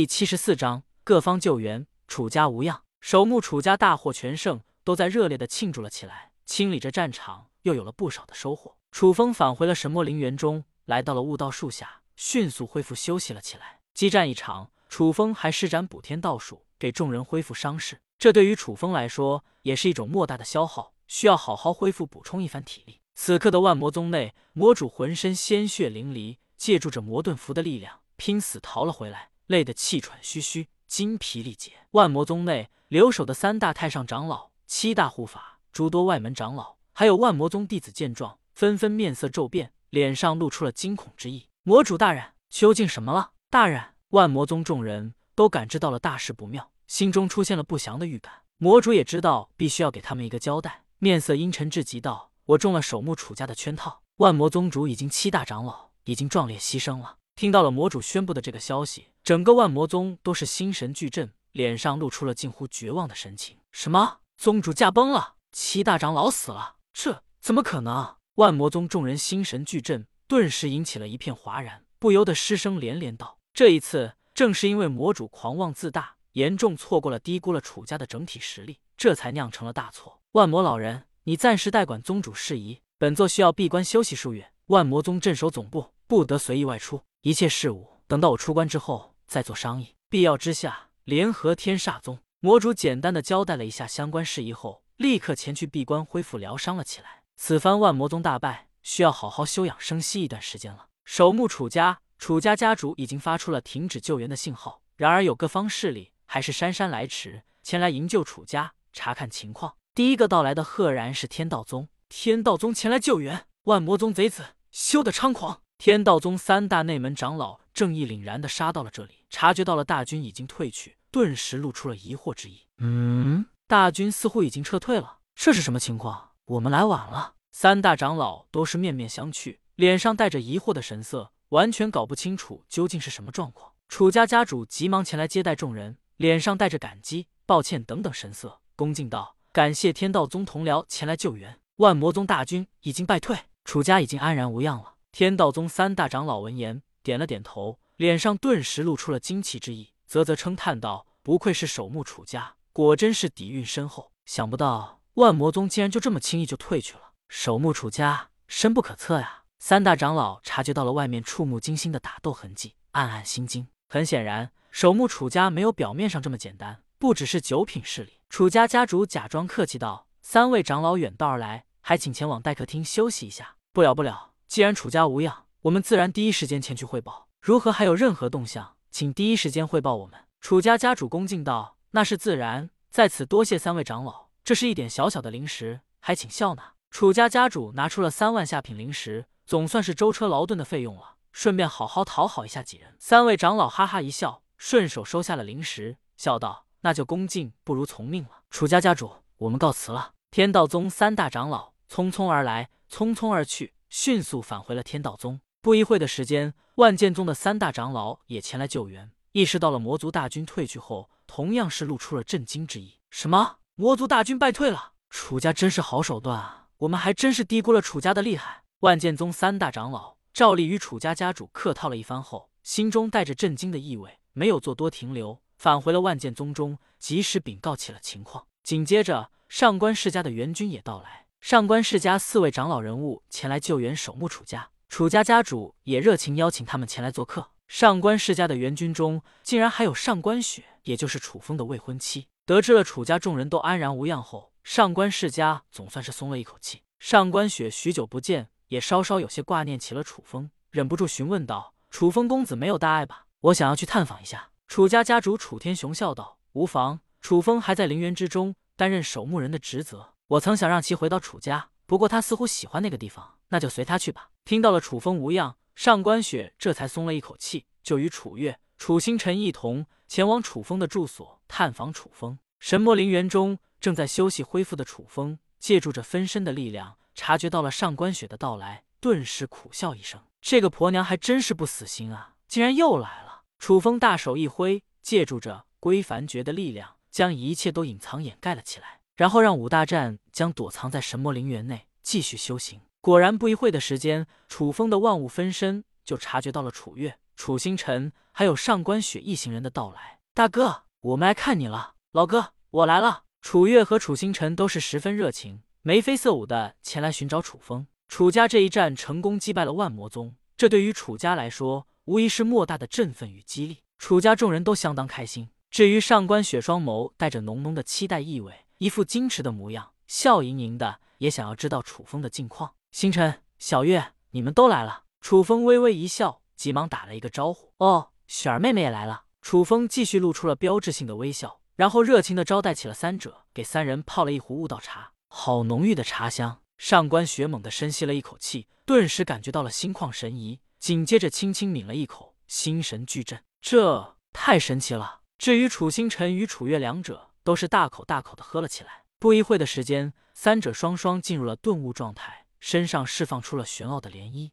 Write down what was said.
第七十四章各方救援，楚家无恙。守墓楚家大获全胜，都在热烈的庆祝了起来。清理着战场，又有了不少的收获。楚风返回了神魔陵园中，来到了悟道树下，迅速恢复休息了起来。激战一场，楚风还施展补天道术，给众人恢复伤势。这对于楚风来说，也是一种莫大的消耗，需要好好恢复补充一番体力。此刻的万魔宗内，魔主浑身鲜血淋漓，借助着魔盾符的力量，拼死逃了回来。累得气喘吁吁，精疲力竭。万魔宗内留守的三大太上长老、七大护法、诸多外门长老，还有万魔宗弟子见状，纷纷面色骤变，脸上露出了惊恐之意。魔主大人，究竟什么了？大人，万魔宗众人都感知到了大事不妙，心中出现了不祥的预感。魔主也知道必须要给他们一个交代，面色阴沉至极道：“我中了守墓楚家的圈套，万魔宗主已经七大长老已经壮烈牺牲了。”听到了魔主宣布的这个消息，整个万魔宗都是心神俱震，脸上露出了近乎绝望的神情。什么？宗主驾崩了？七大长老死了？这怎么可能？万魔宗众人心神俱震，顿时引起了一片哗然，不由得失声连连道：“这一次，正是因为魔主狂妄自大，严重错过了低估了楚家的整体实力，这才酿成了大错。万魔老人，你暂时代管宗主事宜，本座需要闭关休息数月。万魔宗镇守总部，不得随意外出。”一切事务等到我出关之后再做商议，必要之下联合天煞宗。魔主简单的交代了一下相关事宜后，立刻前去闭关恢复疗伤了起来。此番万魔宗大败，需要好好休养生息一段时间了。守墓楚家，楚家家主已经发出了停止救援的信号，然而有各方势力还是姗姗来迟，前来营救楚家，查看情况。第一个到来的赫然是天道宗，天道宗前来救援，万魔宗贼子休得猖狂！天道宗三大内门长老正义凛然的杀到了这里，察觉到了大军已经退去，顿时露出了疑惑之意。嗯，大军似乎已经撤退了，这是什么情况？我们来晚了。三大长老都是面面相觑，脸上带着疑惑的神色，完全搞不清楚究竟是什么状况。楚家家主急忙前来接待众人，脸上带着感激、抱歉等等神色，恭敬道：“感谢天道宗同僚前来救援，万魔宗大军已经败退，楚家已经安然无恙了。”天道宗三大长老闻言，点了点头，脸上顿时露出了惊奇之意，啧啧称叹道：“不愧是守墓楚家，果真是底蕴深厚。想不到万魔宗竟然就这么轻易就退去了。守墓楚家深不可测呀！”三大长老察觉到了外面触目惊心的打斗痕迹，暗暗心惊。很显然，守墓楚家没有表面上这么简单，不只是九品势力。楚家家主假装客气道：“三位长老远道而来，还请前往待客厅休息一下。”不了不了。既然楚家无恙，我们自然第一时间前去汇报。如何还有任何动向，请第一时间汇报我们。楚家家主恭敬道：“那是自然，在此多谢三位长老。这是一点小小的零食，还请笑纳。”楚家家主拿出了三万下品零食，总算是舟车劳顿的费用了，顺便好好讨好一下几人。三位长老哈哈一笑，顺手收下了零食，笑道：“那就恭敬不如从命了。”楚家家主，我们告辞了。天道宗三大长老匆匆而来，匆匆而去。迅速返回了天道宗。不一会的时间，万剑宗的三大长老也前来救援。意识到了魔族大军退去后，同样是露出了震惊之意。什么？魔族大军败退了？楚家真是好手段啊！我们还真是低估了楚家的厉害。万剑宗三大长老照例与楚家家主客套了一番后，心中带着震惊的意味，没有做多停留，返回了万剑宗中，及时禀告起了情况。紧接着，上官世家的援军也到来。上官世家四位长老人物前来救援守墓楚家，楚家家主也热情邀请他们前来做客。上官世家的援军中，竟然还有上官雪，也就是楚风的未婚妻。得知了楚家众人都安然无恙后，上官世家总算是松了一口气。上官雪许久不见，也稍稍有些挂念起了楚风，忍不住询问道：“楚风公子没有大碍吧？我想要去探访一下。”楚家家主楚天雄笑道：“无妨，楚风还在陵园之中担任守墓人的职责。”我曾想让其回到楚家，不过他似乎喜欢那个地方，那就随他去吧。听到了楚风无恙，上官雪这才松了一口气，就与楚月、楚星辰一同前往楚风的住所探访楚风。神魔陵园中正在休息恢复的楚风，借助着分身的力量，察觉到了上官雪的到来，顿时苦笑一声：“这个婆娘还真是不死心啊，竟然又来了。”楚风大手一挥，借助着归凡诀的力量，将一切都隐藏掩盖了起来。然后让五大战将躲藏在神魔陵园内继续修行。果然，不一会的时间，楚风的万物分身就察觉到了楚月、楚星辰还有上官雪一行人的到来。大哥，我们来看你了。老哥，我来了。楚月和楚星辰都是十分热情，眉飞色舞的前来寻找楚风。楚家这一战成功击败了万魔宗，这对于楚家来说无疑是莫大的振奋与激励。楚家众人都相当开心。至于上官雪，双眸带着浓浓的期待意味，一副矜持的模样，笑盈盈的，也想要知道楚风的近况。星辰、小月，你们都来了。楚风微微一笑，急忙打了一个招呼：“哦，雪儿妹妹也来了。”楚风继续露出了标志性的微笑。然后热情的招待起了三者，给三人泡了一壶悟道茶，好浓郁的茶香。上官雪猛地深吸了一口气，顿时感觉到了心旷神怡，紧接着轻轻抿了一口，心神俱振。这太神奇了！至于楚星辰与楚月两者，都是大口大口的喝了起来。不一会的时间，三者双双进入了顿悟状态，身上释放出了玄奥的涟漪。